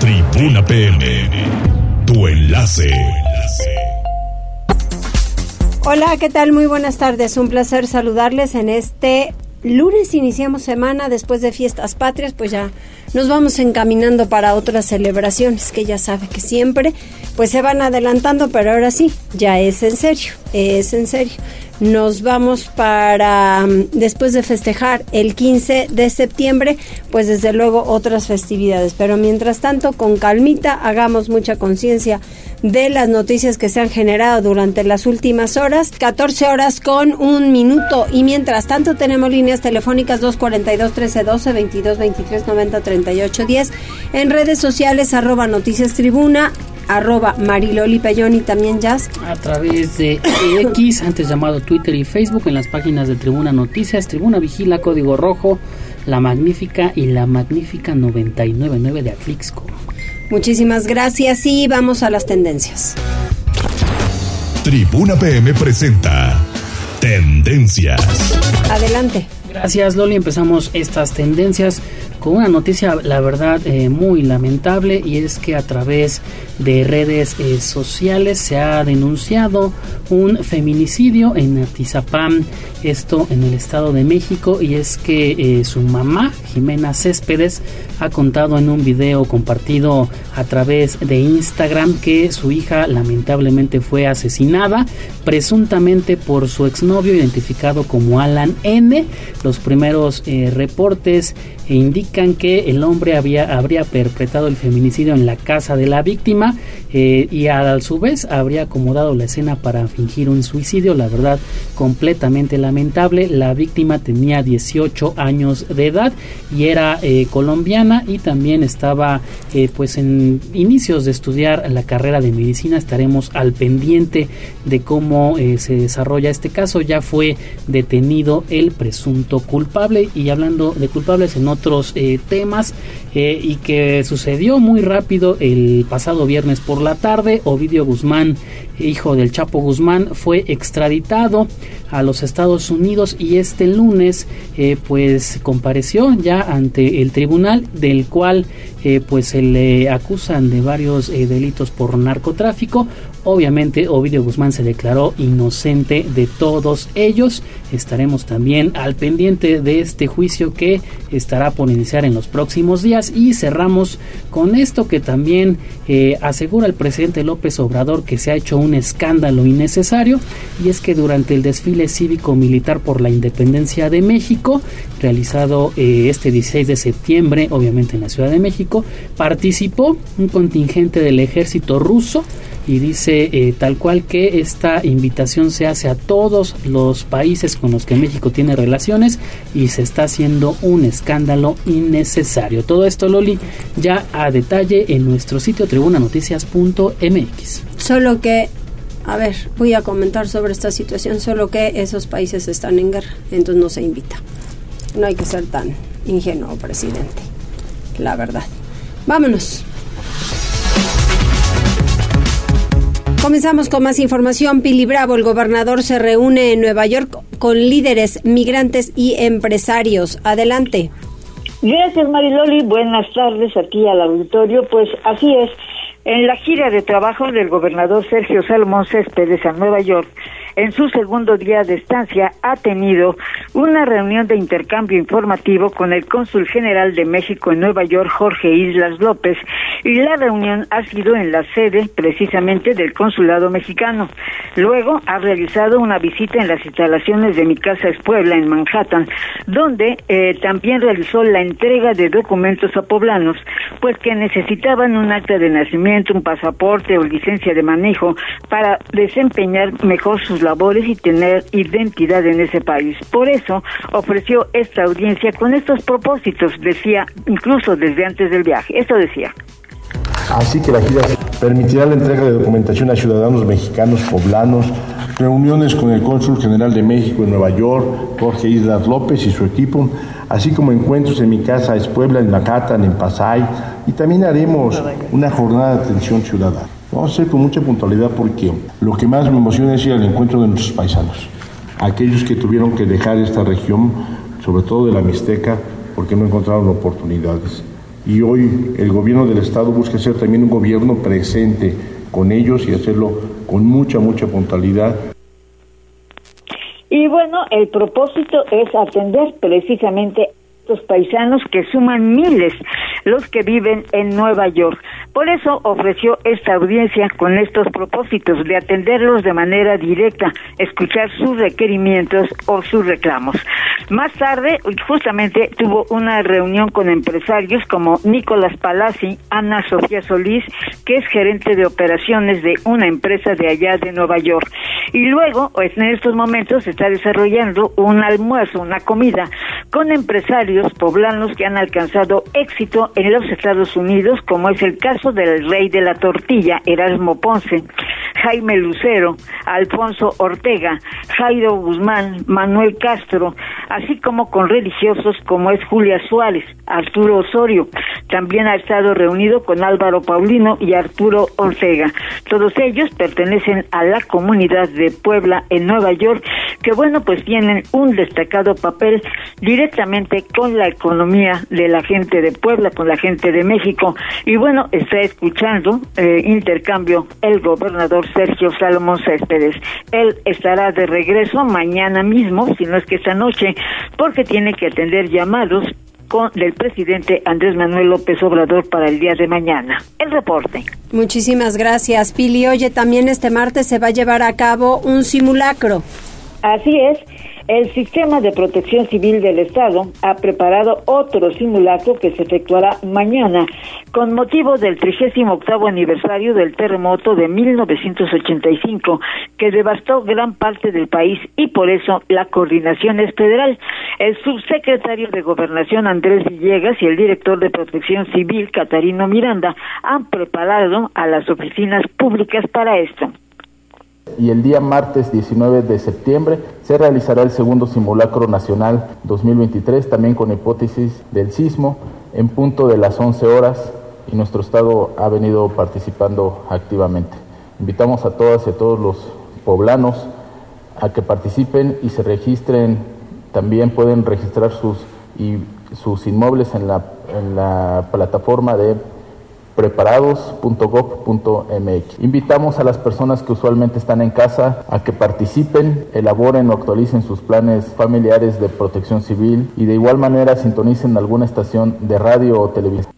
Tribuna PM, tu enlace. Hola, ¿qué tal? Muy buenas tardes. Un placer saludarles en este lunes. Iniciamos semana después de fiestas patrias, pues ya nos vamos encaminando para otras celebraciones que ya sabe que siempre pues se van adelantando, pero ahora sí, ya es en serio, es en serio nos vamos para, mm, después de festejar el 15 de septiembre, pues desde luego otras festividades. Pero mientras tanto, con calmita, hagamos mucha conciencia de las noticias que se han generado durante las últimas horas. 14 horas con un minuto. Y mientras tanto, tenemos líneas telefónicas 242 1312 22 23 90 38 10. En redes sociales, arroba noticias tribuna, arroba Mariloli Payón y también Jazz. A través de X, antes llamado Twitter y Facebook, en las páginas de Tribuna Noticias, Tribuna Vigila, Código Rojo, La Magnífica y La Magnífica 999 de Atlixco. Muchísimas gracias y vamos a las tendencias. Tribuna PM presenta Tendencias. Adelante. Gracias Loli, empezamos estas tendencias con una noticia, la verdad, eh, muy lamentable y es que a través de redes eh, sociales se ha denunciado un feminicidio en Atizapán, esto en el Estado de México, y es que eh, su mamá, Jimena Céspedes, ha contado en un video compartido a través de Instagram que su hija lamentablemente fue asesinada, presuntamente por su exnovio identificado como Alan N. Los primeros reportes indican que el hombre había, habría perpetrado el feminicidio en la casa de la víctima eh, y a su vez habría acomodado la escena para fingir un suicidio, la verdad completamente lamentable. La víctima tenía 18 años de edad y era eh, colombiana y también estaba eh, pues en inicios de estudiar la carrera de medicina. Estaremos al pendiente de cómo se desarrolla este caso. Ya fue detenido el presunto culpable y hablando de culpables en otros temas y que sucedió muy rápido el pasado viernes por la tarde, Ovidio Guzmán, hijo del Chapo Guzmán, fue extraditado a los Estados Unidos y este lunes eh, pues compareció ya ante el tribunal del cual eh, pues se le acusan de varios eh, delitos por narcotráfico. Obviamente Ovidio Guzmán se declaró inocente de todos ellos. Estaremos también al pendiente de este juicio que estará por iniciar en los próximos días y cerramos con esto que también asegura el presidente López Obrador que se ha hecho un escándalo innecesario y es que durante el desfile cívico-militar por la independencia de México, realizado eh, este 16 de septiembre, obviamente en la Ciudad de México, participó un contingente del ejército ruso y dice eh, tal cual que esta invitación se hace a todos los países con los que México tiene relaciones y se está haciendo un escándalo innecesario. Todo esto, Loli, ya a detalle en nuestro sitio tribunanoticias.mx. Solo que a ver, voy a comentar sobre esta situación, solo que esos países están en guerra, entonces no se invita. No hay que ser tan ingenuo, presidente, la verdad. Vámonos. Comenzamos con más información. Pili Bravo, el gobernador, se reúne en Nueva York con líderes, migrantes y empresarios. Adelante. Gracias, Mariloli. Buenas tardes aquí al auditorio. Pues así es. En la gira de trabajo del gobernador Sergio Salomón Céspedes a Nueva York, en su segundo día de estancia, ha tenido una reunión de intercambio informativo con el cónsul general de México en Nueva York, Jorge Islas López, y la reunión ha sido en la sede precisamente del consulado mexicano. Luego ha realizado una visita en las instalaciones de Mi Casa es Puebla, en Manhattan, donde eh, también realizó la entrega de documentos a poblanos, pues que necesitaban un acta de nacimiento, un pasaporte o licencia de manejo para desempeñar mejor sus labores y tener identidad en ese país. Por eso ofreció esta audiencia con estos propósitos, decía incluso desde antes del viaje. Esto decía. Así que la gira permitirá la entrega de documentación a ciudadanos mexicanos poblanos, reuniones con el cónsul general de México en Nueva York, Jorge Islas López y su equipo, así como encuentros en mi casa es Puebla, en Manhattan, en Pasay, y también haremos una jornada de atención ciudadana. Vamos a hacer con mucha puntualidad porque lo que más me emociona es ir al encuentro de nuestros paisanos, aquellos que tuvieron que dejar esta región, sobre todo de la Mixteca, porque no encontraron oportunidades. y hoy el gobierno del Estado busca ser también un gobierno presente con ellos y hacerlo con mucha, mucha puntualidad. Y bueno, el propósito es atender precisamente paisanos que suman miles los que viven en Nueva York. Por eso ofreció esta audiencia con estos propósitos de atenderlos de manera directa, escuchar sus requerimientos o sus reclamos. Más tarde, justamente tuvo una reunión con empresarios como Nicolás Palazzi, Ana Sofía Solís, que es gerente de operaciones de una empresa de allá de Nueva York. Y luego, en estos momentos, está desarrollando un almuerzo, una comida con empresarios poblanos que han alcanzado éxito en los Estados Unidos, como es el caso del rey de la tortilla, Erasmo Ponce, Jaime Lucero, Alfonso Ortega, Jairo Guzmán, Manuel Castro, así como con religiosos como es Julia Suárez, Arturo Osorio. También ha estado reunido con Álvaro Paulino y Arturo Ortega. Todos ellos pertenecen a la comunidad de Puebla en Nueva York, que bueno, pues tienen un destacado papel directamente con la economía de la gente de Puebla, con la gente de México. Y bueno, está escuchando eh, intercambio el gobernador Sergio Salomón Céspedes. Él estará de regreso mañana mismo, si no es que esta noche, porque tiene que atender llamados con del presidente Andrés Manuel López Obrador para el día de mañana. El reporte. Muchísimas gracias, Pili. Oye, también este martes se va a llevar a cabo un simulacro. Así es. El Sistema de Protección Civil del Estado ha preparado otro simulacro que se efectuará mañana con motivo del 38 aniversario del terremoto de 1985 que devastó gran parte del país y por eso la coordinación es federal. El subsecretario de Gobernación Andrés Villegas y el director de Protección Civil Catarino Miranda han preparado a las oficinas públicas para esto y el día martes 19 de septiembre se realizará el segundo simulacro nacional 2023, también con hipótesis del sismo, en punto de las 11 horas y nuestro Estado ha venido participando activamente. Invitamos a todas y a todos los poblanos a que participen y se registren, también pueden registrar sus, y, sus inmuebles en la, en la plataforma de preparados.gov.mx. Invitamos a las personas que usualmente están en casa a que participen, elaboren o actualicen sus planes familiares de protección civil y de igual manera sintonicen alguna estación de radio o televisión.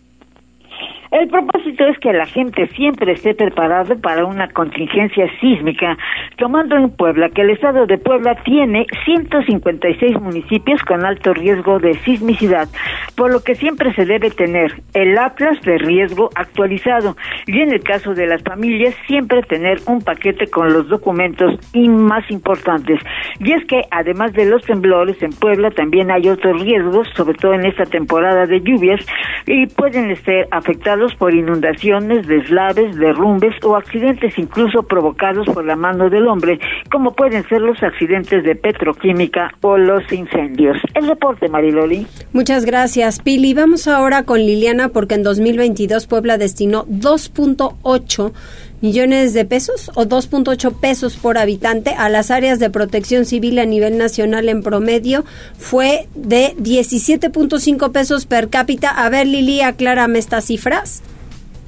El propósito es que la gente siempre esté preparada para una contingencia sísmica, tomando en Puebla que el estado de Puebla tiene 156 municipios con alto riesgo de sismicidad, por lo que siempre se debe tener el atlas de riesgo actualizado y en el caso de las familias siempre tener un paquete con los documentos más importantes. Y es que además de los temblores en Puebla también hay otros riesgos, sobre todo en esta temporada de lluvias, y pueden ser afectados por inundaciones, deslaves, derrumbes o accidentes incluso provocados por la mano del hombre, como pueden ser los accidentes de petroquímica o los incendios. El reporte, Mariloli. Muchas gracias, Pili. Vamos ahora con Liliana porque en 2022 Puebla destinó 2.8 millones de pesos o 2.8 pesos por habitante a las áreas de protección civil a nivel nacional en promedio fue de 17.5 pesos per cápita. A ver, Lili, aclárame estas cifras.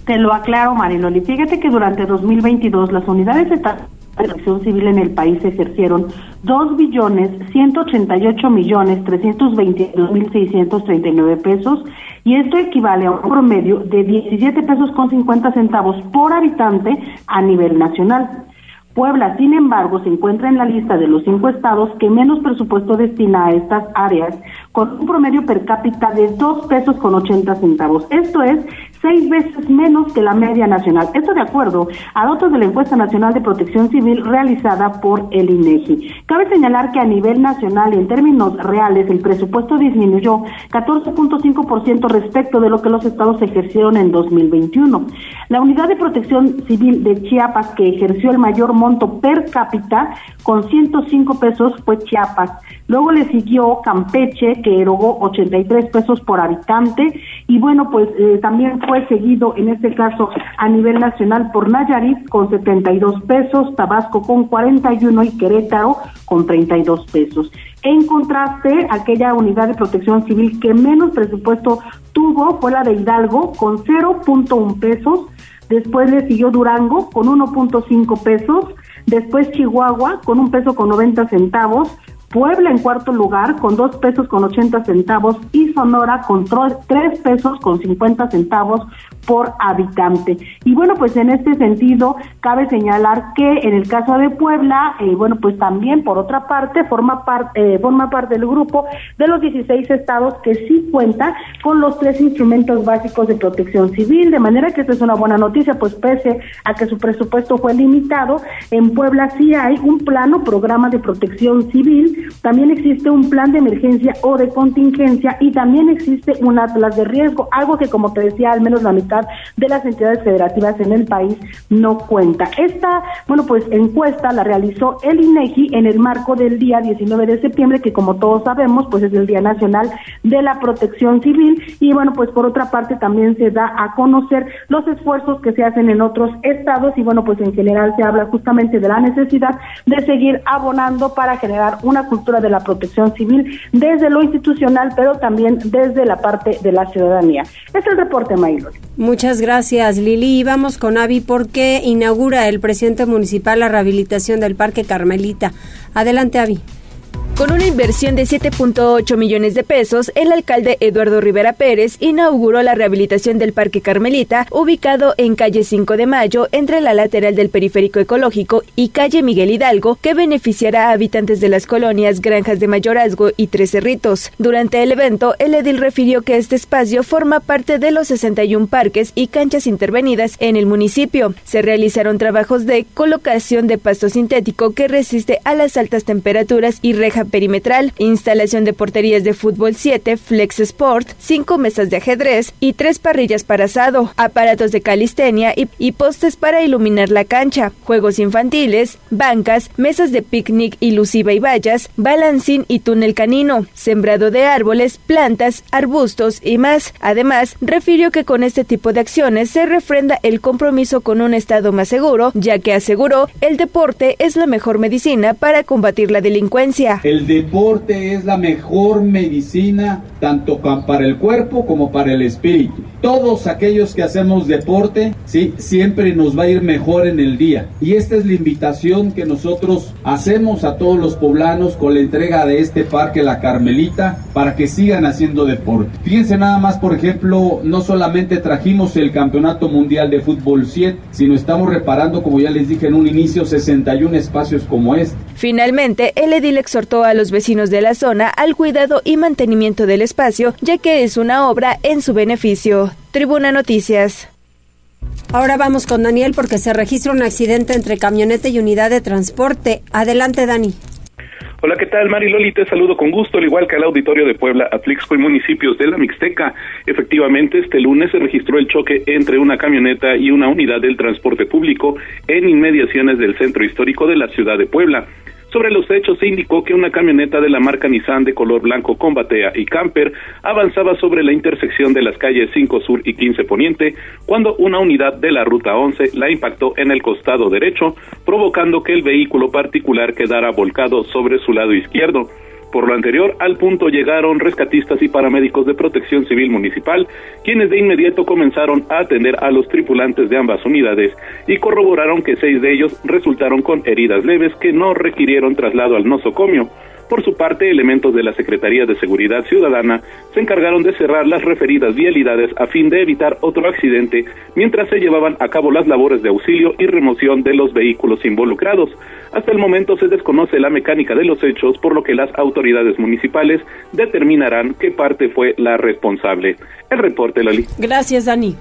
Te lo aclaro, Mariloli. Fíjate que durante 2022 las unidades de protección civil en el país ejercieron 2 billones 188 millones 322 mil 639 pesos y esto equivale a un promedio de 17 pesos con 50 centavos por habitante a nivel nacional. Puebla, sin embargo, se encuentra en la lista de los cinco estados que menos presupuesto destina a estas áreas, con un promedio per cápita de 2 pesos con 80 centavos. Esto es seis veces menos que la media nacional. Esto de acuerdo a datos de la encuesta nacional de protección civil realizada por el INEGI. Cabe señalar que a nivel nacional y en términos reales el presupuesto disminuyó 14.5% respecto de lo que los estados ejercieron en 2021. La unidad de protección civil de Chiapas que ejerció el mayor monto per cápita con 105 pesos fue Chiapas. Luego le siguió Campeche que erogó 83 pesos por habitante y bueno pues eh, también fue fue seguido en este caso a nivel nacional por Nayarit con 72 pesos, Tabasco con 41 y Querétaro con 32 pesos. En contraste, aquella unidad de protección civil que menos presupuesto tuvo fue la de Hidalgo con 0.1 pesos, después le siguió Durango con 1.5 pesos, después Chihuahua con un peso con 90 centavos, Puebla en cuarto lugar con dos pesos con 80 centavos y Sonora con tres pesos con 50 centavos por habitante. Y bueno, pues en este sentido, cabe señalar que en el caso de Puebla, eh, bueno, pues también por otra parte forma, parte eh, forma parte del grupo de los 16 estados que sí cuenta con los tres instrumentos básicos de protección civil, de manera que esta es una buena noticia, pues pese a que su presupuesto fue limitado, en Puebla sí hay un plano, programa de protección civil, también existe un plan de emergencia o de contingencia y también existe un atlas de riesgo, algo que como te decía, al menos la mitad de las entidades federativas en el país no cuenta. Esta, bueno, pues encuesta la realizó el INEGI en el marco del día 19 de septiembre, que como todos sabemos, pues es el Día Nacional de la Protección Civil y bueno, pues por otra parte también se da a conocer los esfuerzos que se hacen en otros estados y bueno, pues en general se habla justamente de la necesidad de seguir abonando para generar una cultura de la protección civil desde lo institucional, pero también desde la parte de la ciudadanía. Es el reporte, Mailo. Muchas gracias, Lili. Y vamos con Avi porque inaugura el presidente municipal la rehabilitación del Parque Carmelita. Adelante, Avi. Con una inversión de 7.8 millones de pesos, el alcalde Eduardo Rivera Pérez inauguró la rehabilitación del Parque Carmelita, ubicado en calle 5 de Mayo, entre la lateral del Periférico Ecológico y calle Miguel Hidalgo, que beneficiará a habitantes de las colonias Granjas de Mayorazgo y Tres Cerritos. Durante el evento, el edil refirió que este espacio forma parte de los 61 parques y canchas intervenidas en el municipio. Se realizaron trabajos de colocación de pasto sintético que resiste a las altas temperaturas y reja perimetral, instalación de porterías de fútbol 7, Flex Sport, cinco mesas de ajedrez y tres parrillas para asado, aparatos de calistenia y, postes para iluminar la cancha, juegos infantiles, bancas, mesas de picnic ilusiva y vallas, balancín y túnel canino, sembrado de árboles, plantas, arbustos y más. Además, refirió que con este tipo de acciones se refrenda el compromiso con un estado más seguro, ya que aseguró el deporte es la mejor medicina para combatir la delincuencia. El deporte es la mejor medicina tanto para el cuerpo como para el espíritu. Todos aquellos que hacemos deporte, sí, siempre nos va a ir mejor en el día. Y esta es la invitación que nosotros hacemos a todos los poblanos con la entrega de este parque La Carmelita para que sigan haciendo deporte. Fíjense nada más, por ejemplo, no solamente trajimos el Campeonato Mundial de Fútbol 7, sino estamos reparando, como ya les dije en un inicio, 61 espacios como este. Finalmente, el edil exhortó a los vecinos de la zona al cuidado y mantenimiento del espacio, ya que es una obra en su beneficio. Tribuna Noticias. Ahora vamos con Daniel porque se registra un accidente entre camioneta y unidad de transporte. Adelante, Dani. Hola, ¿qué tal? Mari Loli, te saludo con gusto, al igual que al auditorio de Puebla, Atlixco y municipios de la Mixteca. Efectivamente, este lunes se registró el choque entre una camioneta y una unidad del transporte público en inmediaciones del centro histórico de la ciudad de Puebla. Sobre los hechos se indicó que una camioneta de la marca Nissan de color blanco con batea y camper avanzaba sobre la intersección de las calles 5 Sur y 15 Poniente cuando una unidad de la ruta 11 la impactó en el costado derecho, provocando que el vehículo particular quedara volcado sobre su lado izquierdo. Por lo anterior, al punto llegaron rescatistas y paramédicos de protección civil municipal, quienes de inmediato comenzaron a atender a los tripulantes de ambas unidades y corroboraron que seis de ellos resultaron con heridas leves que no requirieron traslado al nosocomio. Por su parte, elementos de la Secretaría de Seguridad Ciudadana se encargaron de cerrar las referidas vialidades a fin de evitar otro accidente mientras se llevaban a cabo las labores de auxilio y remoción de los vehículos involucrados. Hasta el momento se desconoce la mecánica de los hechos, por lo que las autoridades municipales determinarán qué parte fue la responsable. El reporte, Loli. Gracias, Dani.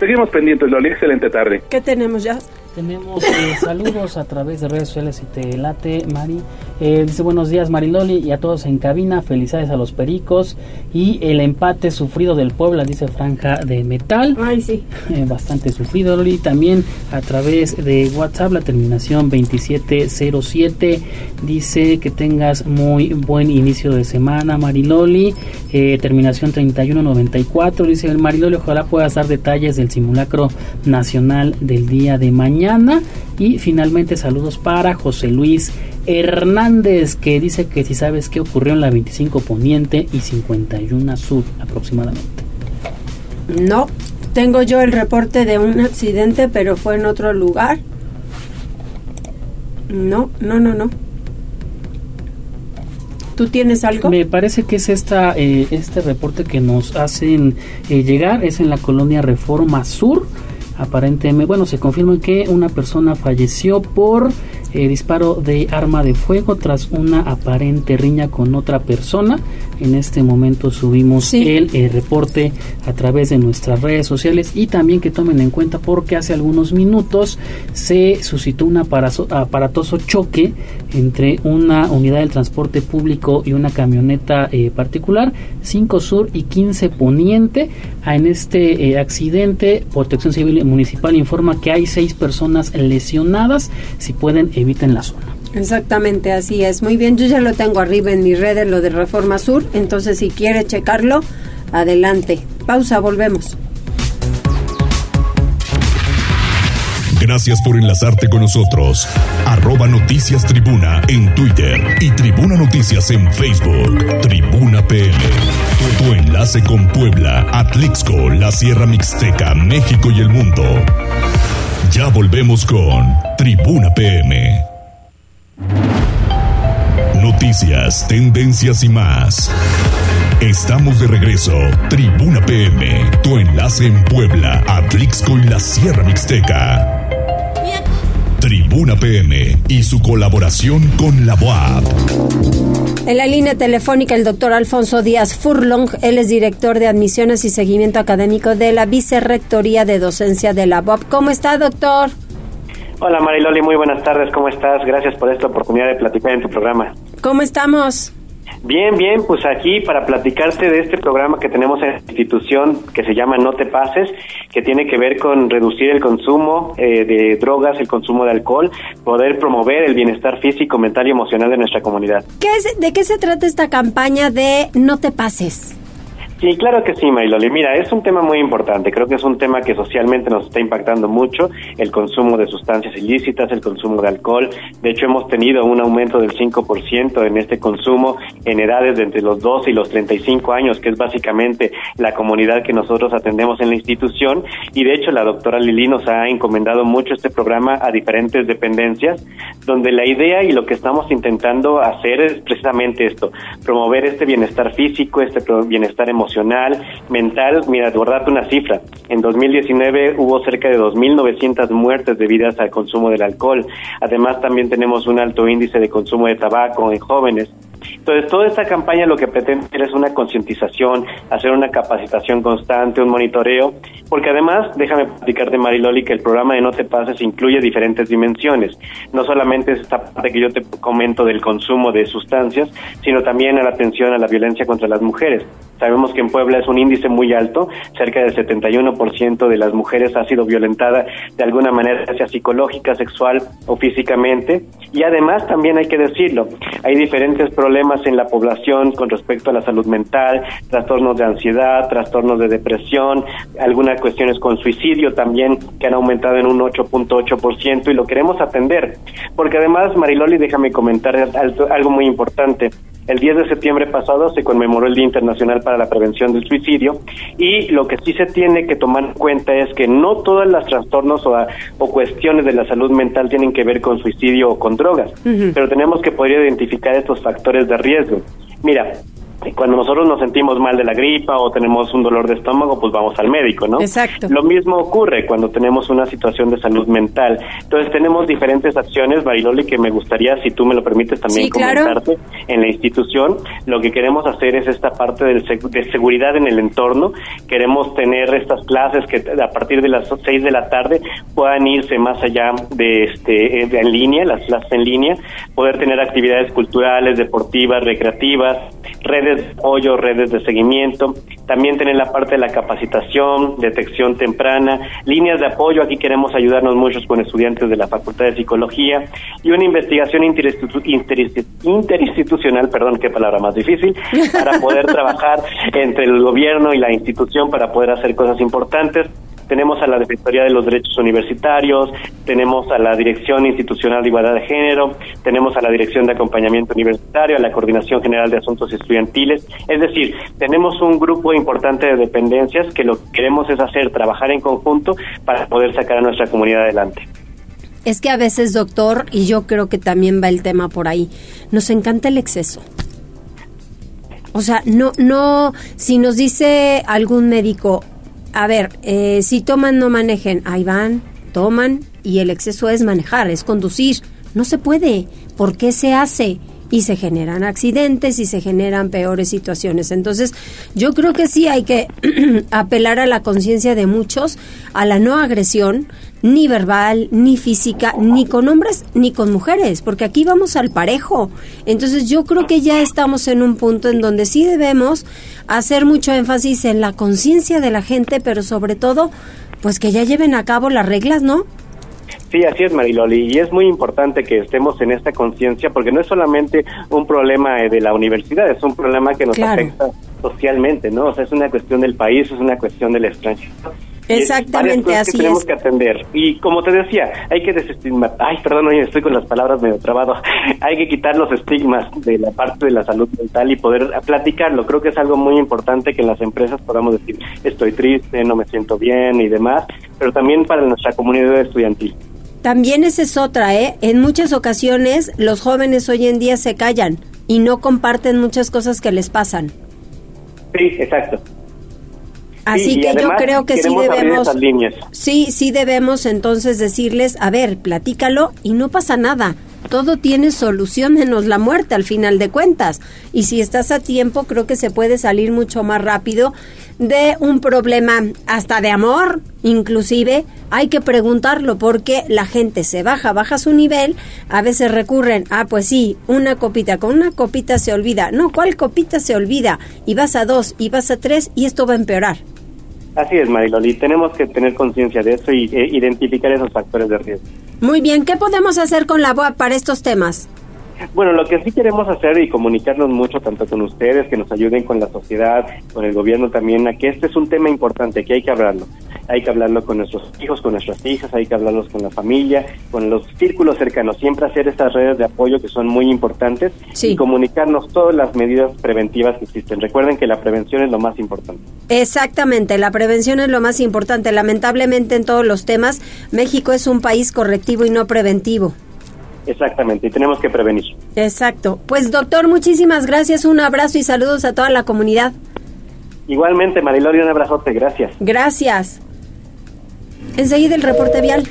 Seguimos pendientes, Loli. Excelente tarde. ¿Qué tenemos ya? Tenemos eh, saludos a través de redes sociales y te late, Mari. Eh, dice buenos días Mariloli y a todos en cabina, felicidades a los pericos y el empate sufrido del Puebla, dice Franja de Metal. Ay, sí. Eh, bastante sufrido, Loli. También a través de WhatsApp, la terminación 2707 dice que tengas muy buen inicio de semana, Mariloli. terminación 3194 dice el Mariloli, ojalá puedas dar detalles del simulacro nacional del día de mañana y finalmente saludos para José Luis Hernández, que dice que si sabes qué ocurrió en la 25 Poniente y 51 Sur aproximadamente. No, tengo yo el reporte de un accidente, pero fue en otro lugar. No, no, no, no. ¿Tú tienes algo? Me parece que es esta, eh, este reporte que nos hacen eh, llegar, es en la colonia Reforma Sur aparentemente, bueno, se confirma que una persona falleció por eh, disparo de arma de fuego tras una aparente riña con otra persona. En este momento subimos el eh, reporte a través de nuestras redes sociales y también que tomen en cuenta porque hace algunos minutos se suscitó un aparatoso choque entre una unidad del transporte público y una camioneta eh, particular, 5 Sur y 15 Poniente. En este accidente, Protección Civil Municipal informa que hay seis personas lesionadas. Si pueden eviten la zona. Exactamente, así es. Muy bien, yo ya lo tengo arriba en mis redes, lo de Reforma Sur, entonces si quiere checarlo, adelante. Pausa, volvemos. Gracias por enlazarte con nosotros. Arroba Noticias Tribuna en Twitter y Tribuna Noticias en Facebook. Tribuna PM. Tu, enlace con Puebla, Atlixco, la Sierra Mixteca, México y el mundo. Ya volvemos con Tribuna PM. Noticias, tendencias y más. Estamos de regreso. Tribuna PM, tu enlace en Puebla, Atlixco y la Sierra Mixteca. Tribuna PM y su colaboración con la BOAP. En la línea telefónica el doctor Alfonso Díaz Furlong, él es director de admisiones y seguimiento académico de la Vicerrectoría de Docencia de la BOAP. ¿Cómo está, doctor? Hola Mariloli, muy buenas tardes, ¿cómo estás? Gracias por esta oportunidad de platicar en tu programa. ¿Cómo estamos? Bien, bien, pues aquí para platicarte de este programa que tenemos en la institución que se llama No Te Pases, que tiene que ver con reducir el consumo eh, de drogas, el consumo de alcohol, poder promover el bienestar físico, mental y emocional de nuestra comunidad. ¿Qué es, ¿De qué se trata esta campaña de No Te Pases? Sí, claro que sí, Mariloli. Mira, es un tema muy importante. Creo que es un tema que socialmente nos está impactando mucho, el consumo de sustancias ilícitas, el consumo de alcohol. De hecho, hemos tenido un aumento del 5% en este consumo en edades de entre los 12 y los 35 años, que es básicamente la comunidad que nosotros atendemos en la institución. Y de hecho, la doctora Lili nos ha encomendado mucho este programa a diferentes dependencias, donde la idea y lo que estamos intentando hacer es precisamente esto, promover este bienestar físico, este bienestar emocional mental. Mira, por darte una cifra, en 2019 hubo cerca de 2.900 muertes debidas al consumo del alcohol. Además, también tenemos un alto índice de consumo de tabaco en jóvenes. Entonces, toda esta campaña lo que pretende es una concientización, hacer una capacitación constante, un monitoreo, porque además, déjame platicarte, Mariloli, que el programa de No Te Pases incluye diferentes dimensiones. No solamente es esta parte que yo te comento del consumo de sustancias, sino también a la atención a la violencia contra las mujeres. Sabemos que en Puebla es un índice muy alto, cerca del 71% de las mujeres ha sido violentada de alguna manera, sea psicológica, sexual o físicamente. Y además, también hay que decirlo, hay diferentes problemas en la población con respecto a la salud mental, trastornos de ansiedad, trastornos de depresión, algunas cuestiones con suicidio también que han aumentado en un 8.8% y lo queremos atender. Porque además, Mariloli, déjame comentar algo muy importante. El 10 de septiembre pasado se conmemoró el Día Internacional para la Prevención del Suicidio y lo que sí se tiene que tomar en cuenta es que no todas las trastornos o, o cuestiones de la salud mental tienen que ver con suicidio o con drogas, pero tenemos que poder identificar estos factores de riesgo. Mira, cuando nosotros nos sentimos mal de la gripa o tenemos un dolor de estómago, pues vamos al médico, ¿no? Exacto. Lo mismo ocurre cuando tenemos una situación de salud mental. Entonces tenemos diferentes acciones, Mariloli, que me gustaría, si tú me lo permites, también Sí, claro. comentarte en la institución. Lo que queremos hacer es esta parte del de seguridad en el entorno. Queremos tener estas clases que a partir de las 6 de la tarde puedan irse más allá de este de- en línea, las clases en línea, poder tener actividades culturales, deportivas, recreativas, redes de apoyo, redes de seguimiento, también tener la parte de la capacitación, detección temprana, líneas de apoyo, aquí queremos ayudarnos muchos con estudiantes de la Facultad de Psicología. Y una investigación interinstitu- interinsti- interinstitucional, perdón, qué palabra más difícil, para poder trabajar entre el gobierno y la institución para poder hacer cosas importantes. Tenemos a la Defensoría de los Derechos Universitarios, tenemos a la Dirección Institucional de Igualdad de Género, tenemos a la Dirección de Acompañamiento Universitario, a la Coordinación General de Asuntos Estudiantiles. Es decir, tenemos un grupo importante de dependencias que lo que queremos es hacer, trabajar en conjunto para poder sacar a nuestra comunidad adelante. Es que a veces, doctor, y yo creo que también va el tema por ahí, nos encanta el exceso. O sea, no, no, si nos dice algún médico, a ver, eh, si toman, no manejen, ahí van, toman, y el exceso es manejar, es conducir. No se puede. ¿Por qué se hace? Y se generan accidentes y se generan peores situaciones. Entonces, yo creo que sí hay que apelar a la conciencia de muchos, a la no agresión, ni verbal, ni física, ni con hombres, ni con mujeres, porque aquí vamos al parejo. Entonces yo creo que ya estamos en un punto en donde sí debemos hacer mucho énfasis en la conciencia de la gente, pero sobre todo, pues que ya lleven a cabo las reglas, ¿no? Sí, así es, Mariloli, y es muy importante que estemos en esta conciencia porque no es solamente un problema de la universidad, es un problema que nos Claro. afecta socialmente, ¿no? O sea, es una cuestión del país, es una cuestión del extranjero. Exactamente, cosas así que tenemos es. que atender. Y como te decía, hay que desestigmatizar. Ay, perdón, oye, estoy con las palabras medio trabado. hay que quitar los estigmas de la parte de la salud mental y poder platicarlo. Creo que es algo muy importante que en las empresas podamos decir, estoy triste, no me siento bien y demás, pero también para nuestra comunidad estudiantil. También esa es otra, ¿eh? En muchas ocasiones los jóvenes hoy en día se callan y no comparten muchas cosas que les pasan. Sí, exacto. Así Sí, que yo creo que sí debemos, sí, sí debemos entonces decirles, a ver, platícalo y no pasa nada. Todo tiene solución menos la muerte al final de cuentas. Y si estás a tiempo, creo que se puede salir mucho más rápido de un problema hasta de amor, inclusive. Hay que preguntarlo porque la gente se baja, baja su nivel. A veces recurren, ah, pues sí, una copita, con una copita se olvida. No, ¿cuál copita se olvida? Y vas a dos, y vas a tres, y esto va a empeorar. Así es, Mariloli. Tenemos que tener conciencia de eso y eh, identificar esos factores de riesgo. Muy bien, ¿qué podemos hacer con la BOA para estos temas? Bueno, lo que sí queremos hacer y comunicarnos mucho tanto con ustedes, que nos ayuden con la sociedad, con el gobierno también, a que este es un tema importante, que hay que hablarlo. Hay que hablarlo con nuestros hijos, con nuestras hijas, hay que hablarlos con la familia, con los círculos cercanos, siempre hacer estas redes de apoyo que son muy importantes y comunicarnos todas las medidas preventivas que existen. Recuerden que la prevención es lo más importante. Exactamente, la prevención es lo más importante. Lamentablemente en todos los temas, México es un país correctivo y no preventivo. Exactamente, y tenemos que prevenir. Exacto. Pues doctor, muchísimas gracias, un abrazo y saludos a toda la comunidad. Igualmente, Mariloli, un abrazote, gracias. Gracias. Enseguida el reporte vial.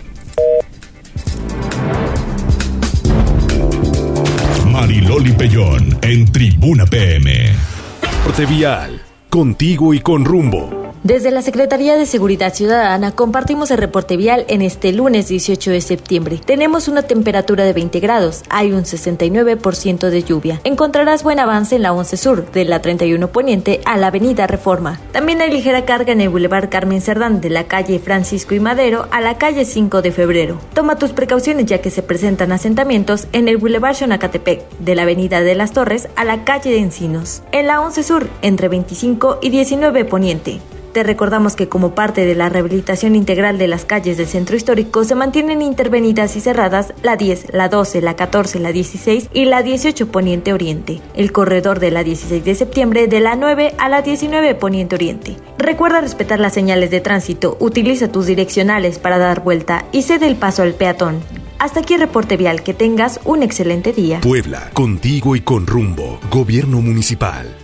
Mariloli Pellón en Tribuna PM. Porte vial, contigo y con rumbo. Desde la Secretaría de Seguridad Ciudadana compartimos el reporte vial en este lunes 18 de septiembre. Tenemos una temperatura de 20 grados, hay un 69% de lluvia. Encontrarás buen avance en la 11 Sur, de la 31 Poniente a la Avenida Reforma. También hay ligera carga en el Boulevard Carmen Cerdán, de la calle Francisco y Madero a la calle 5 de Febrero. Toma tus precauciones ya que se presentan asentamientos en el Boulevard Xonacatepec, de la Avenida de las Torres a la calle de Encinos. En la 11 Sur, entre 25 y 19 Poniente. Te recordamos que como parte de la rehabilitación integral de las calles del centro histórico se mantienen intervenidas y cerradas la 10, la 12, la 14, la 16 y la 18 Poniente Oriente, el corredor de la 16 de septiembre de la 9 a la 19 Poniente Oriente. Recuerda respetar las señales de tránsito, utiliza tus direccionales para dar vuelta y cede el paso al peatón. Hasta aquí reporte vial, que tengas un excelente día. Puebla, contigo y con rumbo. Gobierno municipal.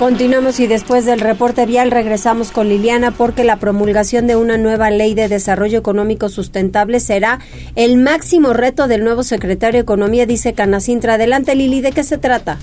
Continuamos y después del reporte vial regresamos con Liliana porque la promulgación de una nueva ley de desarrollo económico sustentable será el máximo reto del nuevo secretario de Economía, dice Canacintra. Adelante Lili, ¿de qué se trata?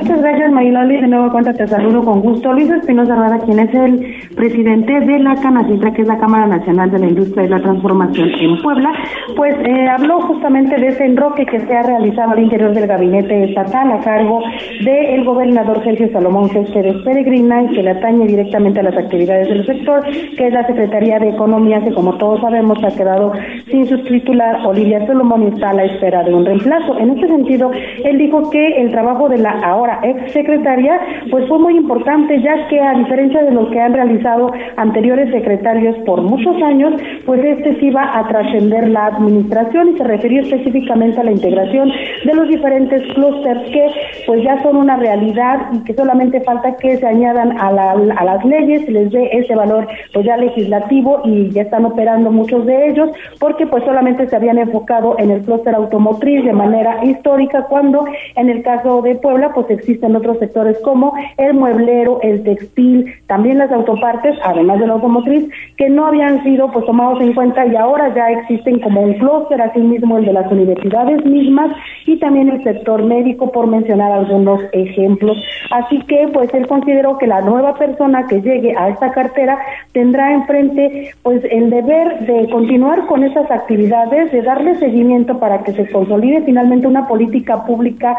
Muchas gracias, Mariloli. De nuevo cuenta te saludo con gusto. Luis Espinosa Rada, quien es el presidente de la Canacintra, que es la Cámara Nacional de la Industria y la Transformación en Puebla, pues eh, habló justamente de ese enroque que se ha realizado al interior del gabinete estatal a cargo del gobernador Sergio Salomón Céspedes Peregrina que le atañe directamente a las actividades del sector, que es la Secretaría de Economía, que como todos sabemos ha quedado sin su titular, Olivia Salomón, y está a la espera de un reemplazo. En este sentido, él dijo que el trabajo de la ahora ex secretaria, pues fue muy importante, ya que a diferencia de lo que han realizado anteriores secretarios por muchos años, pues este sí va a trascender la administración y se refirió específicamente a la integración de los diferentes clústeres que pues ya son una realidad y que solamente falta que se añadan a, a las leyes, les dé ese valor pues ya legislativo y ya están operando muchos de ellos porque pues solamente se habían enfocado en el clúster automotriz de manera histórica cuando en el caso de Puebla pues existen otros sectores como el mueblero, el textil, también las autopartes, además de la automotriz, que no habían sido pues tomados en cuenta y ahora ya existen como un clúster, así mismo el de las universidades mismas y también el sector médico, por mencionar algunos ejemplos. Así que pues él consideró que la nueva persona que llegue a esta cartera tendrá enfrente pues el deber de continuar con esas actividades, de darle seguimiento para que se consolide finalmente una política pública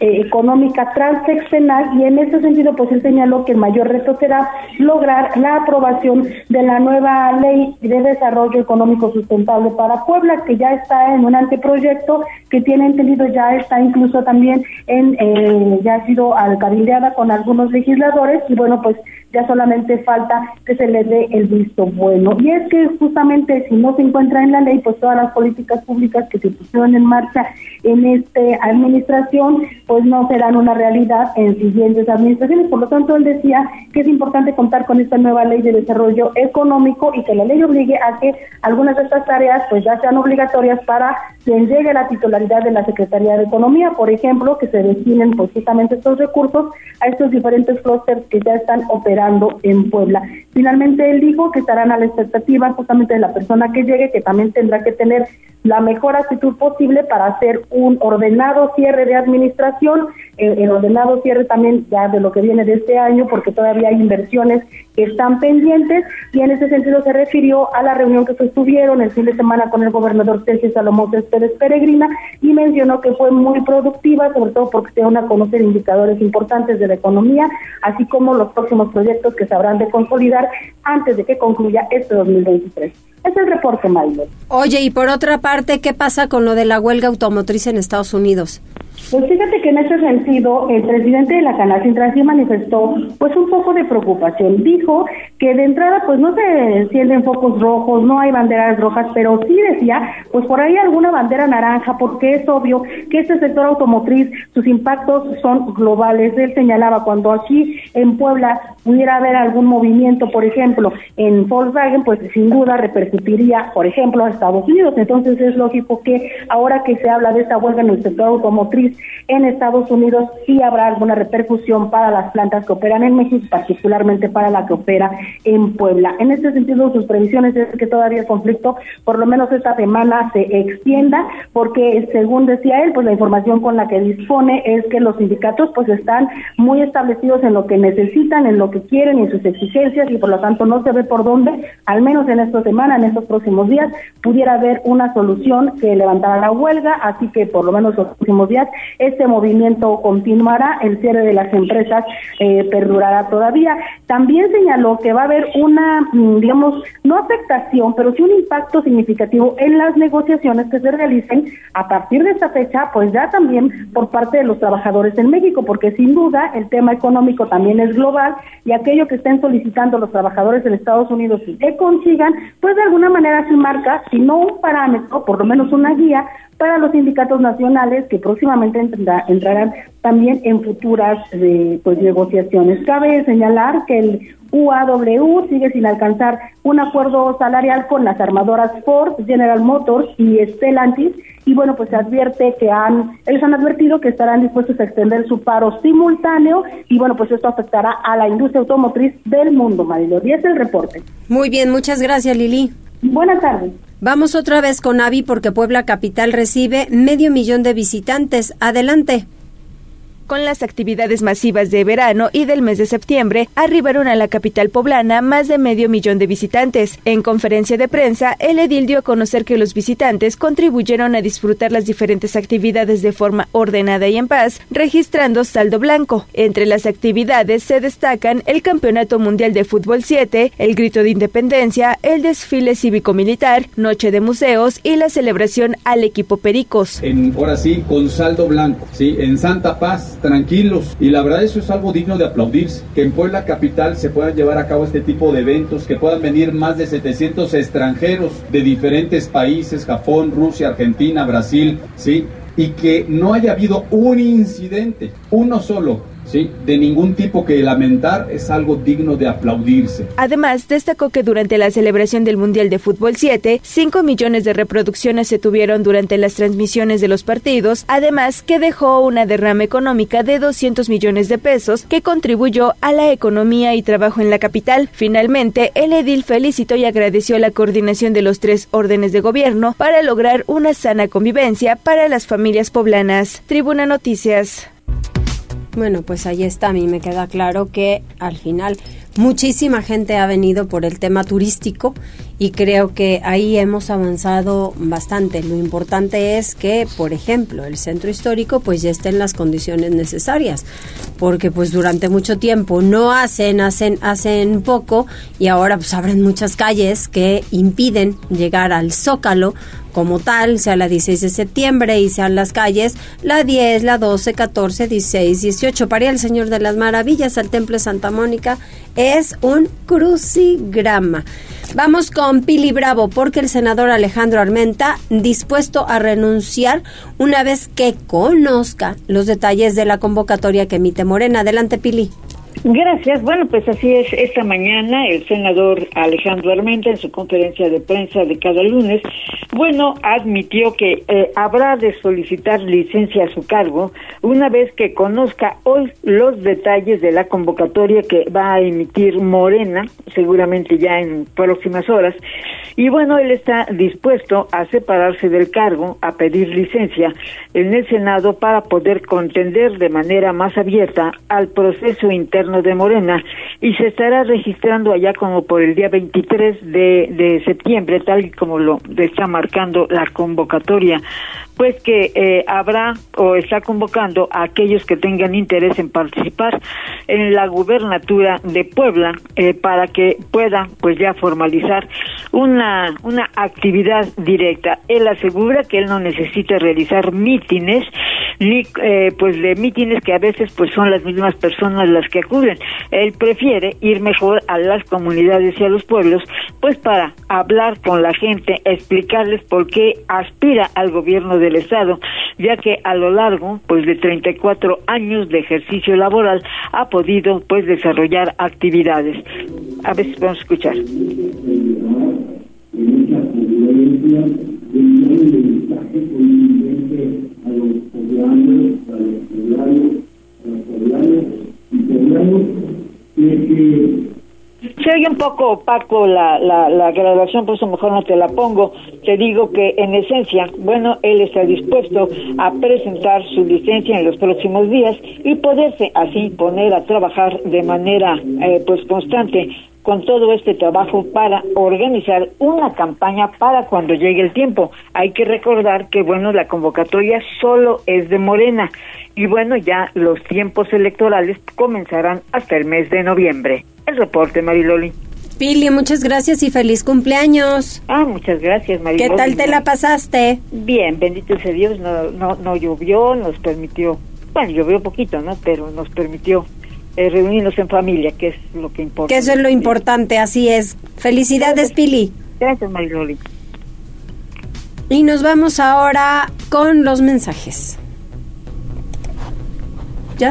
eh, económica transeccional y en ese sentido pues él señaló que el mayor reto será lograr la aprobación de la nueva ley de desarrollo económico sustentable para Puebla que ya está en un anteproyecto que tiene entendido ya está incluso también en eh, ya ha sido alcabildeada con algunos legisladores y bueno pues ya solamente falta que se le dé el visto bueno. Y es que justamente si no se encuentra en la ley, pues todas las políticas públicas que se pusieron en marcha en esta administración, pues no serán una realidad en siguientes administraciones. Por lo tanto, él decía que es importante contar con esta nueva ley de desarrollo económico y que la ley obligue a que algunas de estas tareas pues ya sean obligatorias para quien llegue a la titularidad de la Secretaría de Economía, por ejemplo, que se destinen pues justamente estos recursos a estos diferentes clústeres que ya están operando en Puebla. Finalmente él dijo que estarán a la expectativa justamente de la persona que llegue, que también tendrá que tener la mejor actitud posible para hacer un ordenado cierre de administración, eh, el ordenado cierre también ya de lo que viene de este año, porque todavía hay inversiones que están pendientes, y en ese sentido se refirió a la reunión que sostuvieron el fin de semana con el gobernador Sergio Salomón Pérez Peregrina, y mencionó que fue muy productiva, sobre todo porque se van a conocer indicadores importantes de la economía, así como los próximos proyectos que se habrán de consolidar antes de que concluya este 2023. Es el reporte, Mario. Oye, y por otra parte, ¿qué pasa con lo de la huelga automotriz en Estados Unidos? Pues fíjate que en ese sentido el presidente de la Canacintra sí manifestó pues un poco de preocupación. Dijo que de entrada pues no se encienden focos rojos, no hay banderas rojas, pero sí decía pues por ahí alguna bandera naranja porque es obvio que este sector automotriz sus impactos son globales. Él señalaba cuando aquí en Puebla pudiera haber algún movimiento, por ejemplo, en Volkswagen, pues sin duda repercutiría, por ejemplo, a Estados Unidos. Entonces es lógico que ahora que se habla de esta huelga en el sector automotriz en Estados Unidos sí habrá alguna repercusión para las plantas que operan en México, particularmente para la que opera en Puebla. En este sentido, sus previsiones es que todavía el conflicto, por lo menos esta semana, se extienda, porque según decía él, pues la información con la que dispone es que los sindicatos pues están muy establecidos en lo que necesitan, en lo que quieren, en sus exigencias y por lo tanto no se ve por dónde, al menos en esta semana, en estos próximos días, pudiera haber una solución que levantara la huelga, así que por lo menos los próximos días este movimiento continuará, el cierre de las empresas eh, perdurará todavía. También señaló que va a haber una, mm, digamos, no afectación, pero sí un impacto significativo en las negociaciones que se realicen a partir de esta fecha, pues ya también por parte de los trabajadores en México, porque sin duda el tema económico también es global y aquello que estén solicitando los trabajadores en Estados Unidos y que consigan, pues de alguna manera se marca, si no un parámetro, por lo menos una guía para los sindicatos nacionales que próximamente entrarán también en futuras eh, pues, negociaciones. Cabe señalar que el UAW sigue sin alcanzar un acuerdo salarial con las armadoras Ford, General Motors y Stellantis y bueno, pues se advierte que han, ellos han advertido que estarán dispuestos a extender su paro simultáneo y bueno, pues esto afectará a la industria automotriz del mundo, Marilo. Y es el reporte. Muy bien, muchas gracias Lili. Buenas tardes. Vamos otra vez con Avi porque Puebla Capital recibe medio millón de visitantes. Adelante. Con las actividades masivas de verano y del mes de septiembre, arribaron a la capital poblana más de medio millón de visitantes. En conferencia de prensa, el edil dio a conocer que los visitantes contribuyeron a disfrutar las diferentes actividades de forma ordenada y en paz, registrando saldo blanco. Entre las actividades se destacan el Campeonato Mundial de Fútbol 7, el Grito de Independencia, el desfile cívico-militar, Noche de Museos y la celebración al equipo Pericos. Ahora sí, con saldo blanco, ¿sí? en Santa Paz tranquilos. Y la verdad eso es algo digno de aplaudirse. Que en Puebla Capital se puedan llevar a cabo este tipo de eventos, que puedan venir más de 700 extranjeros de diferentes países, Japón, Rusia, Argentina, Brasil, ¿sí? Y que no haya habido un incidente, uno solo, ¿sí? de ningún tipo que lamentar es algo digno de aplaudirse. Además, destacó que durante la celebración del Mundial de Fútbol 7, 5 millones de reproducciones se tuvieron durante las transmisiones de los partidos, además que dejó una derrama económica de 200 millones de pesos que contribuyó a la economía y trabajo en la capital. Finalmente, el edil felicitó y agradeció la coordinación de los tres órdenes de gobierno para lograr una sana convivencia para las familias poblanas. Tribuna Noticias. Bueno, pues ahí está, a mí me queda claro que al final muchísima gente ha venido por el tema turístico y creo que ahí hemos avanzado bastante. Lo importante es que, por ejemplo, el centro histórico pues ya esté en las condiciones necesarias, porque pues durante mucho tiempo no hacen, hacen, hacen poco y ahora pues abren muchas calles que impiden llegar al Zócalo como tal, sea la 16 de septiembre y sean las calles la 10, la 12, 14, 16, 18. Para el Señor de las Maravillas al Templo de Santa Mónica es un crucigrama. Vamos con Pili Bravo, porque el senador Alejandro Armenta dispuesto a renunciar una vez que conozca los detalles de la convocatoria que emite Morena. Adelante, Pili. Gracias. Bueno, pues así es. Esta mañana el senador Alejandro Armenta en su conferencia de prensa de cada lunes, bueno, admitió que eh, habrá de solicitar licencia a su cargo una vez que conozca hoy los detalles de la convocatoria que va a emitir Morena, seguramente ya en próximas horas. Y bueno, él está dispuesto a separarse del cargo, a pedir licencia en el Senado para poder contender de manera más abierta al proceso interno de Morena y se estará registrando allá como por el día 23 de, de septiembre, tal y como lo está marcando la convocatoria pues que eh, habrá o está convocando a aquellos que tengan interés en participar en la gubernatura de Puebla eh, para que pueda pues ya formalizar una una actividad directa. Él asegura que él no necesita realizar mítines ni eh, pues de mítines que a veces pues son las mismas personas las que acuden. Él prefiere ir mejor a las comunidades y a los pueblos pues para hablar con la gente, explicarles por qué aspira al gobierno de del Estado, ya que a lo largo pues de 34 años de ejercicio laboral ha podido pues desarrollar actividades. A ver si podemos escuchar. Se oye un poco opaco la, la, la graduación, por eso mejor no te la pongo. Te digo que en esencia, bueno, él está dispuesto a presentar su licencia en los próximos días y poderse así poner a trabajar de manera eh, pues constante con todo este trabajo para organizar una campaña para cuando llegue el tiempo. Hay que recordar que, bueno, la convocatoria solo es de Morena y, bueno, ya los tiempos electorales comenzarán hasta el mes de noviembre. El reporte, Mariloli. Pili, muchas gracias y feliz cumpleaños. Ah, muchas gracias, Mariloli. ¿Qué tal te la pasaste? Bien, bendito sea Dios, no, no, no llovió, nos permitió, bueno, llovió poquito, ¿no? Pero nos permitió eh, reunirnos en familia, que es lo que importa. Que eso es lo importante, así es. Felicidades, Pili. Gracias, Mariloli. Y nos vamos ahora con los mensajes. ¿Ya?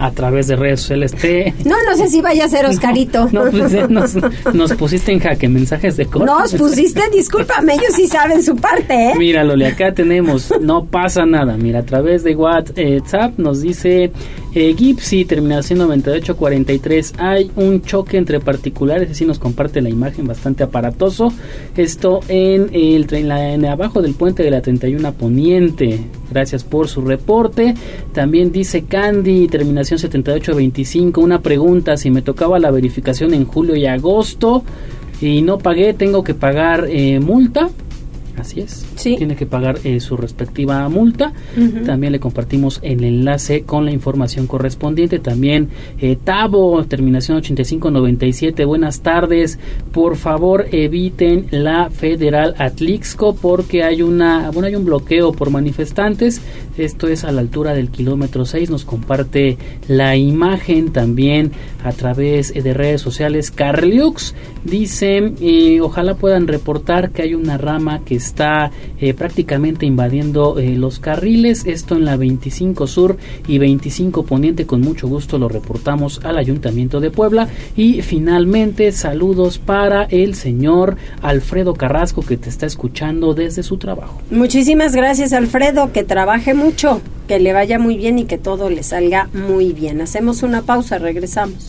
A través de redes sociales. Te... No, no sé si vaya a ser Oscarito. No, pues, eh, nos, pusiste en jaque mensajes de corte. Nos pusiste, discúlpame, ellos sí saben su parte, ¿eh? Mira, Loli, acá tenemos, no pasa nada. Mira, a través de WhatsApp nos dice eh, Gipsy, terminación 9843. Hay un choque entre particulares, así nos comparte la imagen bastante aparatoso. Esto en el tren, en abajo del puente de la 31 Poniente. Gracias por su reporte. También dice Candy, terminación 7825. Una pregunta: si me tocaba la verificación en julio y agosto y no pagué, ¿tengo que pagar eh, multa? Así es. Sí. Tiene que pagar eh, su respectiva multa. También le compartimos el enlace con la información correspondiente. También eh, Tabo, terminación 8597. Buenas tardes. Por favor, eviten la Federal Atlixco porque hay una, bueno, hay un bloqueo por manifestantes. Esto es a la altura del kilómetro 6. Nos comparte la imagen también a través de redes sociales. Carliux dice, eh, ojalá puedan reportar que hay una rama que está eh, prácticamente invadiendo eh, los carriles. Esto en la 25 Sur y 25 Poniente. Con mucho gusto lo reportamos al Ayuntamiento de Puebla. Y finalmente, saludos para el señor Alfredo Carrasco que te está escuchando desde su trabajo. Muchísimas gracias, Alfredo. Que trabaje mucho, que le vaya muy bien y que todo le salga muy bien. Hacemos una pausa, regresamos.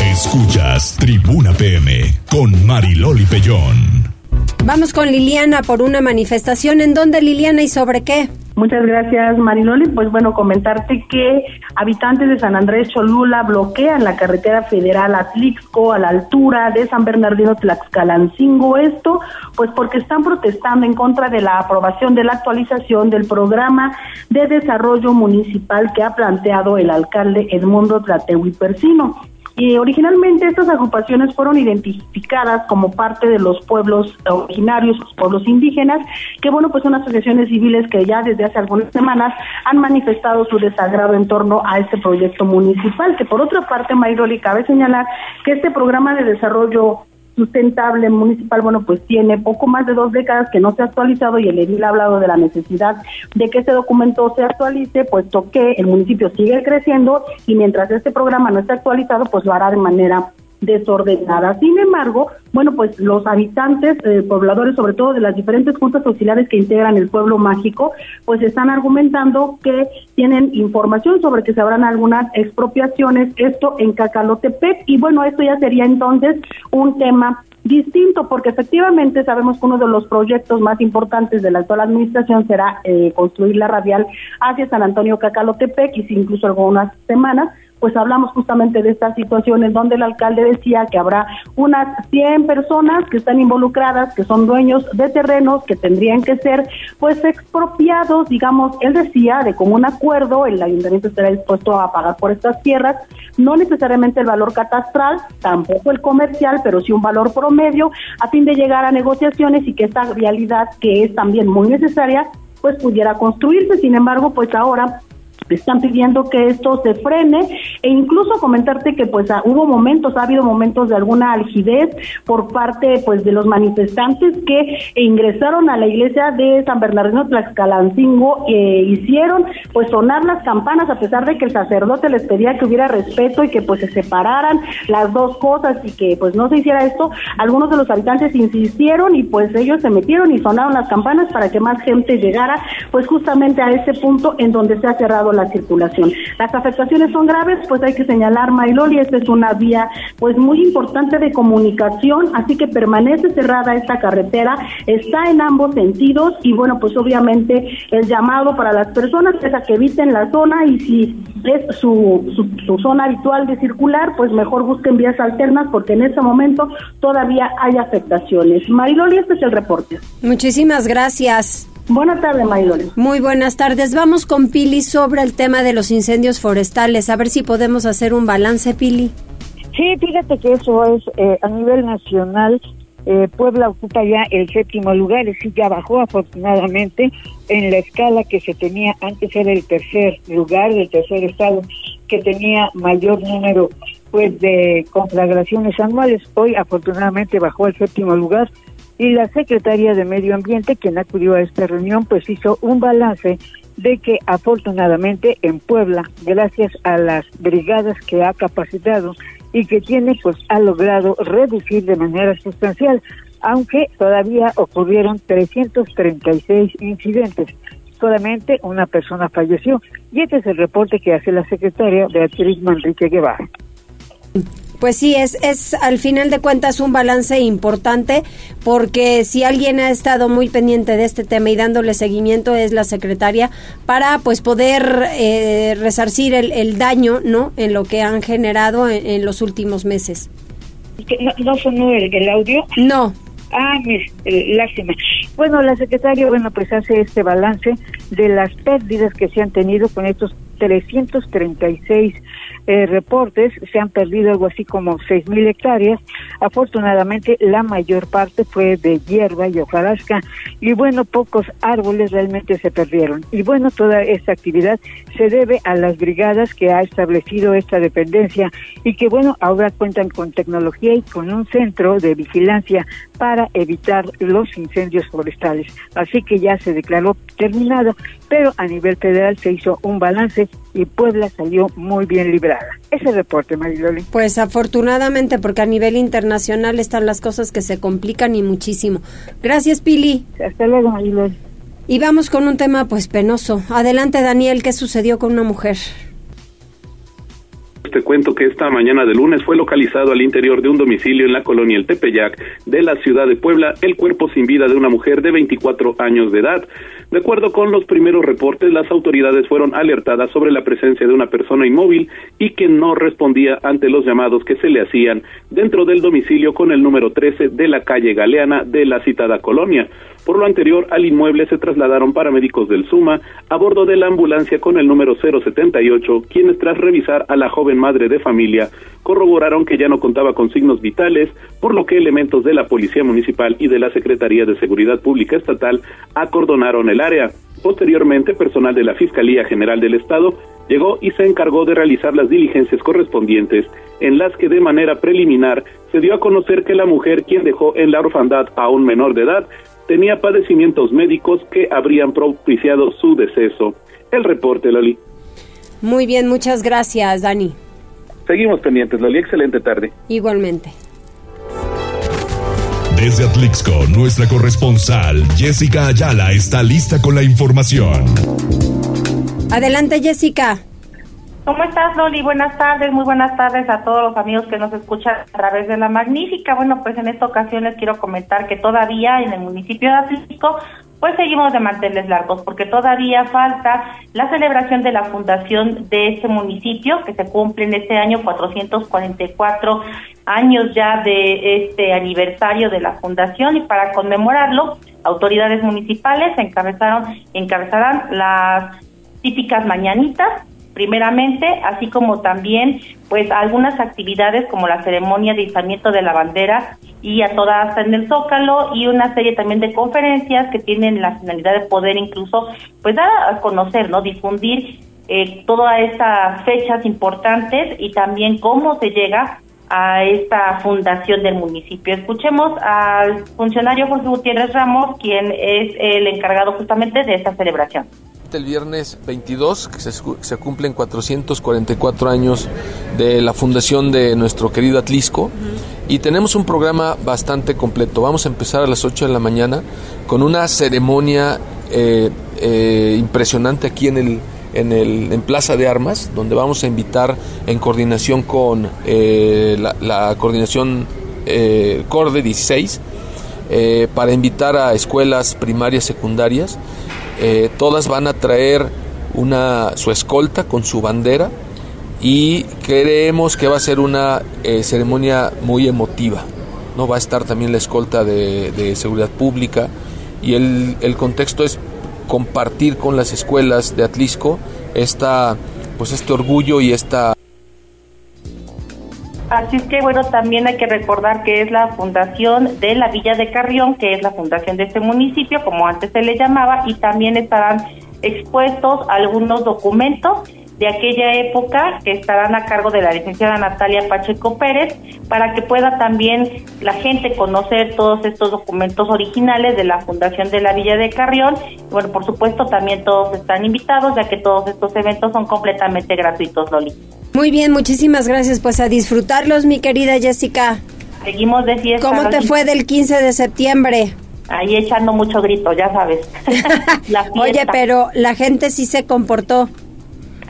Escuchas Tribuna PM con Mariloli Pellón. Vamos con Liliana por una manifestación. ¿En dónde, Liliana, y sobre qué? Muchas gracias, Mariloli. Pues bueno, comentarte que habitantes de San Andrés Cholula bloquean la carretera federal Atlixco a la altura de San Bernardino Tlaxcalancingo. Esto, pues porque están protestando en contra de la aprobación de la actualización del programa de desarrollo municipal que ha planteado el alcalde Edmundo Tlatehui Persino. Y originalmente estas agrupaciones fueron identificadas como parte de los pueblos originarios, los pueblos indígenas, que bueno, pues son asociaciones civiles que ya desde hace algunas semanas han manifestado su desagrado en torno a este proyecto municipal, que por otra parte, Mayroli, cabe señalar que este programa de desarrollo sustentable municipal, bueno, pues tiene poco más de dos décadas que no se ha actualizado y el edil ha hablado de la necesidad de que este documento se actualice, puesto que el municipio sigue creciendo y mientras este programa no esté actualizado, pues lo hará de manera desordenada. Sin embargo, bueno, pues los habitantes, eh, pobladores, sobre todo de las diferentes juntas auxiliares que integran el pueblo mágico, pues están argumentando que tienen información sobre que se habrán algunas expropiaciones, esto en Cacalotepec, y bueno, esto ya sería entonces un tema distinto, porque efectivamente sabemos que uno de los proyectos más importantes de la actual administración será eh, construir la radial hacia San Antonio Cacalotepec, y si incluso algunas semanas, pues hablamos justamente de estas situaciones donde el alcalde decía que habrá unas 100 personas que están involucradas, que son dueños de terrenos, que tendrían que ser pues expropiados, digamos, él decía de común acuerdo, el ayuntamiento estará dispuesto a pagar por estas tierras, no necesariamente el valor catastral, tampoco el comercial, pero sí un valor promedio, a fin de llegar a negociaciones y que esta realidad que es también muy necesaria, pues pudiera construirse. Sin embargo, pues ahora están pidiendo que esto se frene e incluso comentarte que pues ah, hubo momentos, ha habido momentos de alguna algidez por parte pues de los manifestantes que ingresaron a la iglesia de San Bernardino Tlaxcalancingo e hicieron pues sonar las campanas a pesar de que el sacerdote les pedía que hubiera respeto y que pues se separaran las dos cosas y que pues no se hiciera esto, algunos de los habitantes insistieron y pues ellos se metieron y sonaron las campanas para que más gente llegara pues justamente a ese punto en donde se ha cerrado la circulación. Las afectaciones son graves, pues hay que señalar, Mailoli, esta es una vía pues muy importante de comunicación, así que permanece cerrada esta carretera, está en ambos sentidos y bueno, pues obviamente el llamado para las personas es a que eviten la zona y si es su, su, su zona habitual de circular, pues mejor busquen vías alternas porque en este momento todavía hay afectaciones. Mariloli, este es el reporte. Muchísimas gracias. Buenas tardes, Mariloli. Muy buenas tardes. Vamos con Pili sobre el tema de los incendios forestales. A ver si podemos hacer un balance, Pili. Sí, fíjate que eso es eh, a nivel nacional. Eh, Puebla ocupa ya el séptimo lugar, sí, ya bajó afortunadamente en la escala que se tenía antes era el tercer lugar, el tercer estado que tenía mayor número pues de conflagraciones anuales. Hoy afortunadamente bajó al séptimo lugar y la secretaria de Medio Ambiente, quien acudió a esta reunión, pues hizo un balance de que afortunadamente en Puebla, gracias a las brigadas que ha capacitado y que tiene, pues ha logrado reducir de manera sustancial, aunque todavía ocurrieron 336 incidentes. Solamente una persona falleció. Y este es el reporte que hace la secretaria Beatriz Manrique Guevara. Pues sí, es, es al final de cuentas un balance importante porque si alguien ha estado muy pendiente de este tema y dándole seguimiento es la secretaria para pues poder eh, resarcir el, el, daño no en lo que han generado en, en los últimos meses. ¿No, no sonó el, el audio? No. Ah, lástima. Bueno, la secretaria, bueno, pues hace este balance de las pérdidas que se han tenido con estos 336 eh, reportes, se han perdido algo así como seis mil hectáreas. Afortunadamente, la mayor parte fue de hierba y hojarasca. Y bueno, pocos árboles realmente se perdieron. Y bueno, toda esta actividad se debe a las brigadas que ha establecido esta dependencia y que bueno, ahora cuentan con tecnología y con un centro de vigilancia para evitar los incendios forestales. Así que ya se declaró terminado, pero a nivel federal se hizo un balance y Puebla salió muy bien librada. Ese reporte, Mariloli. Pues afortunadamente, porque a nivel internacional están las cosas que se complican y muchísimo. Gracias, Pili. Hasta luego, Mariloli. Y vamos con un tema pues penoso. Adelante, Daniel, ¿qué sucedió con una mujer? Te cuento que esta mañana de lunes fue localizado al interior de un domicilio en la colonia El Tepeyac de la ciudad de Puebla el cuerpo sin vida de una mujer de 24 años de edad. De acuerdo con los primeros reportes, las autoridades fueron alertadas sobre la presencia de una persona inmóvil y que no respondía ante los llamados que se le hacían dentro del domicilio con el número 13 de la calle Galeana de la citada colonia. Por lo anterior, al inmueble se trasladaron paramédicos del SUMA a bordo de la ambulancia con el número 078, quienes tras revisar a la joven madre de familia corroboraron que ya no contaba con signos vitales, por lo que elementos de la Policía Municipal y de la Secretaría de Seguridad Pública Estatal acordonaron el área. Posteriormente, personal de la Fiscalía General del Estado llegó y se encargó de realizar las diligencias correspondientes, en las que de manera preliminar se dio a conocer que la mujer quien dejó en la orfandad a un menor de edad tenía padecimientos médicos que habrían propiciado su deceso. El reporte, Loli. Muy bien, muchas gracias, Dani. Seguimos pendientes, Loli. Excelente tarde. Igualmente. Desde Atlixco, nuestra corresponsal Jessica Ayala está lista con la información. Adelante, Jessica. ¿Cómo estás, Loli? Buenas tardes, muy buenas tardes a todos los amigos que nos escuchan a través de la magnífica. Bueno, pues en esta ocasión les quiero comentar que todavía en el municipio de Atlixco pues seguimos de manteles largos porque todavía falta la celebración de la fundación de este municipio que se cumple en este año 444 años ya de este aniversario de la fundación. Y para conmemorarlo autoridades municipales encabezaron encabezarán las típicas mañanitas primeramente, así como también pues algunas actividades como la ceremonia de izamiento de la bandera y a todas en el Zócalo y una serie también de conferencias que tienen la finalidad de poder incluso pues dar a conocer, ¿no? difundir eh, todas estas fechas importantes y también cómo se llega a esta fundación del municipio. Escuchemos al funcionario José Gutiérrez Ramos, quien es el encargado justamente de esta celebración el viernes 22, que se, se, cumplen 444 años de la fundación de nuestro querido Atlisco, uh -huh. y tenemos un programa bastante completo. Vamos a empezar a las 8 de la mañana con una ceremonia eh, eh, impresionante aquí en el, en, el, en Plaza de Armas, donde vamos a invitar en coordinación con eh, la, coordinación CORDE 16, eh, para invitar a escuelas primarias, secundarias. Todas van a traer una, su escolta con su bandera y creemos que va a ser una ceremonia muy emotiva. ¿no? Va a estar también la escolta de, de seguridad pública y el, el contexto es compartir con las escuelas de Atlisco esta, pues este orgullo y esta Así es que bueno, también hay que recordar que es la fundación de la Villa de Carrión, que es la fundación de este municipio, como antes se le llamaba, y también estarán expuestos algunos documentos de aquella época que estarán a cargo de la licenciada Natalia Pacheco Pérez para que pueda también la gente conocer todos estos documentos originales de la Fundación de la Villa de Carrión. bueno, por supuesto también todos están invitados ya que todos estos eventos son completamente gratuitos, Loli. Muy bien, muchísimas gracias. Pues a disfrutarlos, mi querida Jessica. Seguimos de fiesta. ¿Cómo te fue del 15 de septiembre? Ahí echando mucho grito, ya sabes. Oye, pero la gente sí se comportó.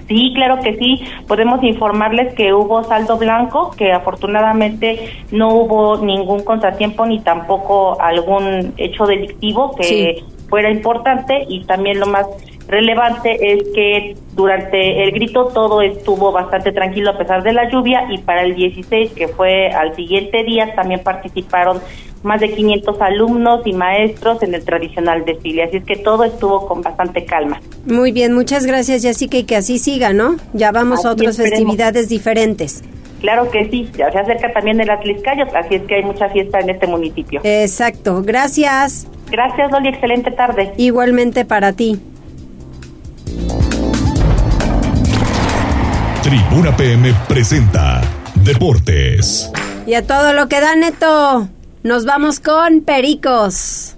Sí, claro que sí. Podemos informarles que hubo saldo blanco, que afortunadamente no hubo ningún contratiempo ni tampoco algún hecho delictivo que fuera importante y también lo más relevante es que durante el grito todo estuvo bastante tranquilo a pesar de la lluvia y para el 16, que fue al siguiente día, también participaron más de 500 alumnos y maestros en el tradicional desfile, así es que todo estuvo con bastante calma. Muy bien, muchas gracias Jessica y que así siga, ¿no? Ya vamos a otras festividades diferentes. Claro que sí, ya se acerca también el Atliscayo, así es que hay mucha fiesta en este municipio. Exacto, gracias. Gracias, Dolly, excelente tarde. Igualmente para ti. Tribuna PM presenta Deportes. Y a todo lo que da Neto. Nos vamos con Pericos.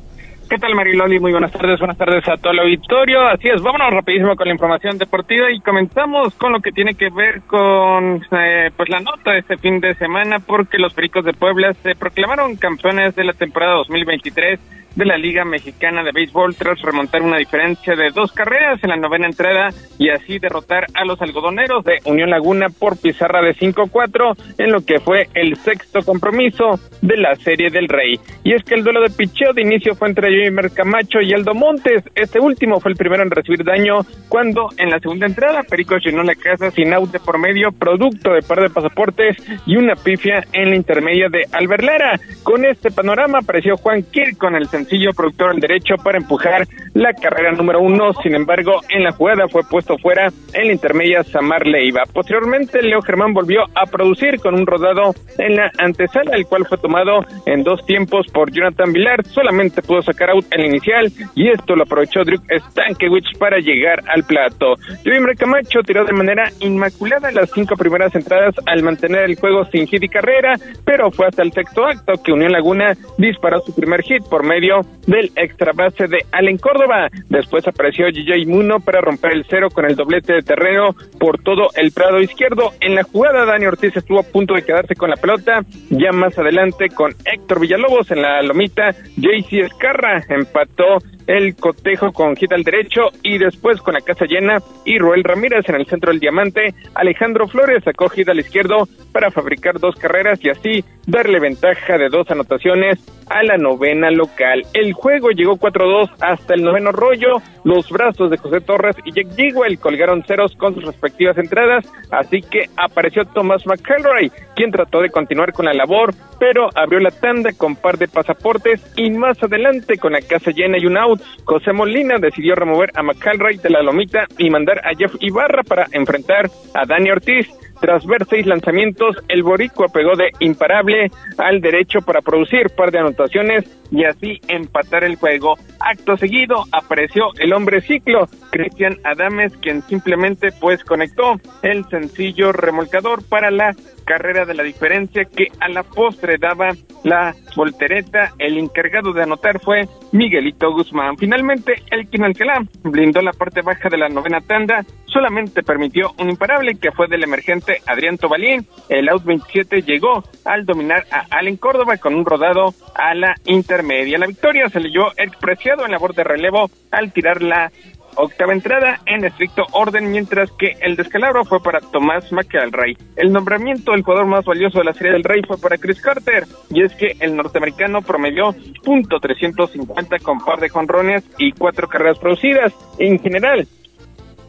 ¿Qué tal Mariloli? Muy buenas tardes, buenas tardes a todo el auditorio. Así es, vámonos rapidísimo con la información deportiva y comenzamos con lo que tiene que ver con eh, pues la nota de este fin de semana porque los Pericos de Puebla se proclamaron campeones de la temporada 2023 de la Liga Mexicana de Béisbol tras remontar una diferencia de dos carreras en la novena entrada y así derrotar a los algodoneros de Unión Laguna por pizarra de 5-4 en lo que fue el sexto compromiso de la Serie del Rey. Y es que el duelo de picheo de inicio fue entre Jaime Camacho y Aldo Montes. Este último fue el primero en recibir daño cuando en la segunda entrada Perico llenó la casa sin out de por medio, producto de par de pasaportes y una pifia en la intermedia de Alberlara. Con este panorama apareció Juan Kir con el sencillo productor al derecho para empujar la carrera número uno. Sin embargo, en la jugada fue puesto fuera en la intermedia Samar Leiva. Posteriormente, Leo Germán volvió a producir con un rodado en la antesala, el cual fue tomado en dos tiempos por Jonathan Vilar. Solamente pudo sacar out el inicial y esto lo aprovechó Drew Stankiewicz para llegar al plato. Joey Camacho tiró de manera inmaculada las cinco primeras entradas al mantener el juego sin hit y carrera, pero fue hasta el sexto acto que Unión Laguna disparó su primer hit por medio del extra base de Allen Córdoba. Después apareció DJ Muno para romper el cero con el doblete de terreno por todo el prado izquierdo. En la jugada, Dani Ortiz estuvo a punto de quedarse con la pelota. Ya más adelante con Héctor Villalobos en la lomita, JC Escarra empató el cotejo con hit al derecho y después con la casa llena y Roel Ramírez en el centro del diamante, Alejandro Flores sacó hit al izquierdo para fabricar dos carreras y así darle ventaja de dos anotaciones a la novena local. El juego llegó 4-2 hasta el noveno rollo, los brazos de José Torres y Jack Jigwell colgaron ceros con sus respectivas entradas, así que apareció Thomas McElroy, quien trató de continuar con la labor, pero abrió la tanda con par de pasaportes y más adelante con la casa llena y un out. José Molina decidió remover a McCallray de la lomita y mandar a Jeff Ibarra para enfrentar a Dani Ortiz. Tras ver seis lanzamientos, el boricua pegó de imparable al derecho para producir par de anotaciones y así empatar el juego. Acto seguido apareció el hombre ciclo, Cristian Adames, quien simplemente pues conectó el sencillo remolcador para la carrera de la diferencia que a la postre daba la voltereta. El encargado de anotar fue Miguelito Guzmán. Finalmente, el Alcalá blindó la parte baja de la novena tanda, solamente permitió un imparable que fue del emergente Adrián Tobalín. El out 27 llegó al dominar a Allen Córdoba con un rodado a la intermedia. La victoria se leyó expreciado en labor de relevo al tirar la octava entrada en estricto orden, mientras que el descalabro fue para Tomás McElray. El nombramiento del jugador más valioso de la Serie del Rey fue para Chris Carter, y es que el norteamericano promedió .350 con par de jonrones y cuatro carreras producidas. En general,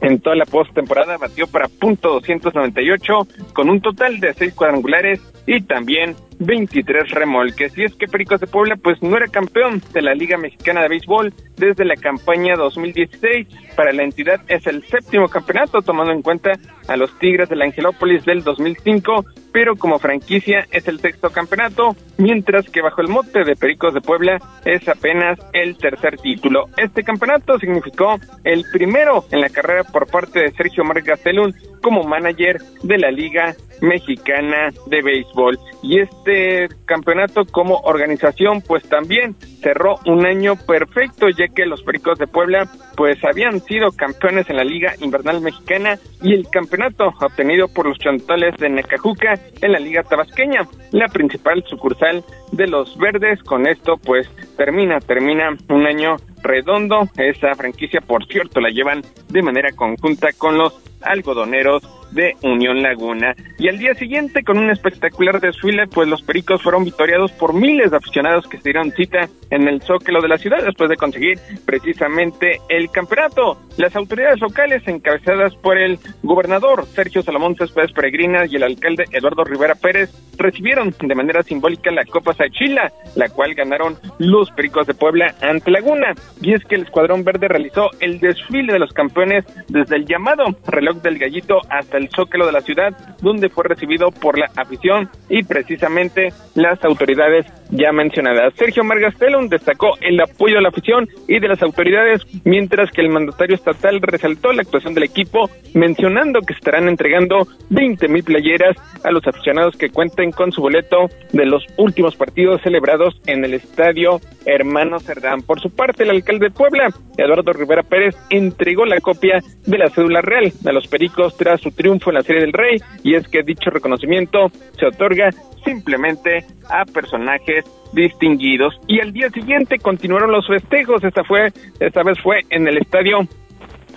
en toda la postemporada batió para punto .298 con un total de seis cuadrangulares y también 23 remolques. Y es que Pericos de Puebla pues no era campeón de la Liga Mexicana de Béisbol desde la campaña 2016. Para la entidad es el séptimo campeonato tomando en cuenta a los Tigres de la Angelópolis del 2005, pero como franquicia es el sexto campeonato, mientras que bajo el mote de Pericos de Puebla es apenas el tercer título. Este campeonato significó el primero en la carrera por parte de Sergio Marc como manager de la Liga Mexicana de Béisbol. Y este campeonato como organización pues también cerró un año perfecto ya que los Pericos de Puebla pues habían sido campeones en la Liga Invernal Mexicana y el campeonato obtenido por los Chantales de Necajuca en la Liga Tabasqueña, la principal sucursal de los Verdes. Con esto pues termina, termina un año redondo. Esa franquicia, por cierto, la llevan de manera conjunta con los algodoneros de Unión Laguna. Y al día siguiente, con un espectacular desfile, pues los Pericos fueron victoriados por miles de aficionados que se dieron cita en el Zócalo de la ciudad después de conseguir precisamente el campeonato. Las autoridades locales, encabezadas por el gobernador Sergio Salomón Céspedes Peregrina y el alcalde Eduardo Rivera Pérez, recibieron de manera simbólica la Copa Sachila, la cual ganaron los Pericos de Puebla ante Laguna. Y es que el Escuadrón Verde realizó el desfile de los campeones desde el llamado reloj del gallito hasta el zócalo de la ciudad, donde fue recibido por la afición y precisamente las autoridades ya mencionadas. Sergio Margastelum destacó el apoyo de la afición y de las autoridades, mientras que el mandatario estatal resaltó la actuación del equipo, mencionando que estarán entregando 20 mil playeras a los aficionados que cuenten con su boleto de los últimos partidos celebrados en el estadio Hermano Cerdán. Por su parte, el alcalde de Puebla, Eduardo Rivera Pérez, entregó la copia de la cédula real a los pericos tras su triunfo en la Serie del Rey, y es que dicho reconocimiento se otorga simplemente a personajes distinguidos. Y al día siguiente continuaron los festejos, esta fue, esta vez fue en el estadio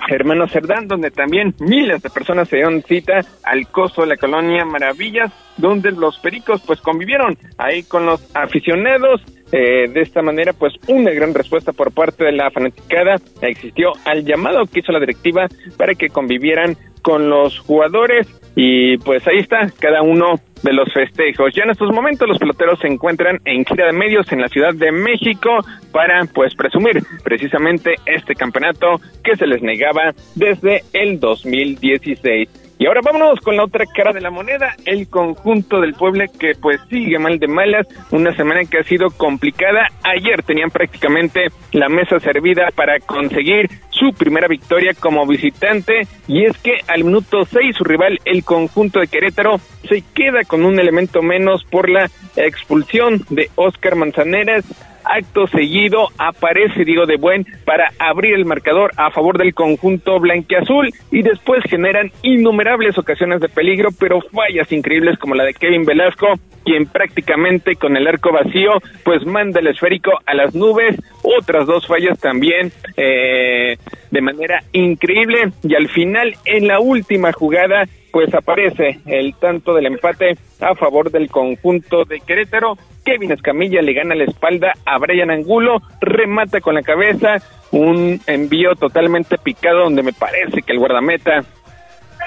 Hermano Cerdán, donde también miles de personas se dieron cita al coso de la colonia Maravillas, donde los pericos pues convivieron ahí con los aficionados. Eh, de esta manera, pues una gran respuesta por parte de la fanaticada existió al llamado que hizo la directiva para que convivieran con los jugadores y pues ahí está cada uno de los festejos. Ya en estos momentos los peloteros se encuentran en gira de medios en la Ciudad de México para pues presumir precisamente este campeonato que se les negaba desde el 2016. Y ahora vámonos con la otra cara de la moneda, el conjunto del pueblo que pues sigue mal de malas, una semana que ha sido complicada. Ayer tenían prácticamente la mesa servida para conseguir su primera victoria como visitante. Y es que al minuto 6 su rival, el conjunto de Querétaro, se queda con un elemento menos por la expulsión de Oscar Manzaneras Acto seguido aparece Diego de Buen para abrir el marcador a favor del conjunto blanqueazul y después generan innumerables ocasiones de peligro, pero fallas increíbles como la de Kevin Velasco, quien prácticamente con el arco vacío pues manda el esférico a las nubes, otras dos fallas también eh, de manera increíble y al final en la última jugada pues aparece el tanto del empate a favor del conjunto de Querétaro. Kevin Escamilla le gana la espalda a Brian Angulo, remata con la cabeza, un envío totalmente picado donde me parece que el guardameta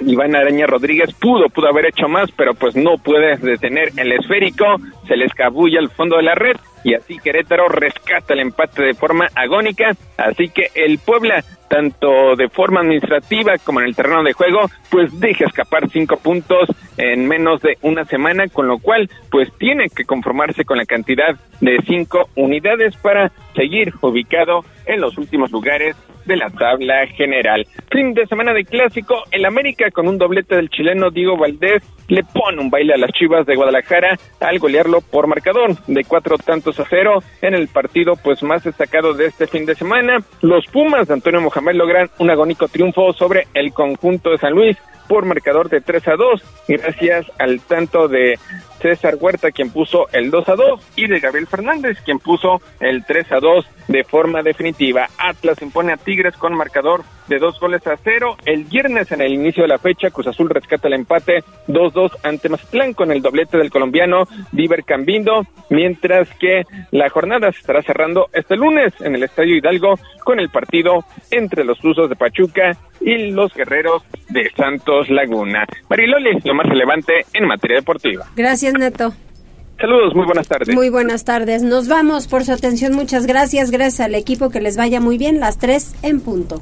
Iván Araña Rodríguez pudo, pudo haber hecho más, pero pues no puede detener el esférico, se le escabulla al fondo de la red y así Querétaro rescata el empate de forma agónica, así que el Puebla, tanto de forma administrativa como en el terreno de juego, pues deja escapar cinco puntos en menos de una semana, con lo cual pues tiene que conformarse con la cantidad de cinco unidades para seguir ubicado en los últimos lugares de la tabla general. Fin de semana de clásico, el América con un doblete del chileno Diego Valdés le pone un baile a las Chivas de Guadalajara al golearlo por marcador de cuatro tantos a cero en el partido pues más destacado de este fin de semana. Los Pumas de Antonio Mohamed logran un agónico triunfo sobre el conjunto de San Luis por marcador de 3 a 2, gracias al tanto de César Huerta, quien puso el 2 a 2, y de Gabriel Fernández, quien puso el 3 a 2 de forma definitiva. Atlas impone a Tigres con marcador de dos goles a cero. El viernes, en el inicio de la fecha, Cruz Azul rescata el empate 2-2 ante Mazatlán con el doblete del colombiano Diver Cambindo, mientras que la jornada se estará cerrando este lunes en el Estadio Hidalgo con el partido entre los Usos de Pachuca y los Guerreros de Santos Laguna. Mariloli, lo más relevante en materia deportiva. Gracias, Neto. Saludos, muy buenas tardes. Muy buenas tardes. Nos vamos por su atención. Muchas gracias. Gracias al equipo. Que les vaya muy bien. Las tres en punto.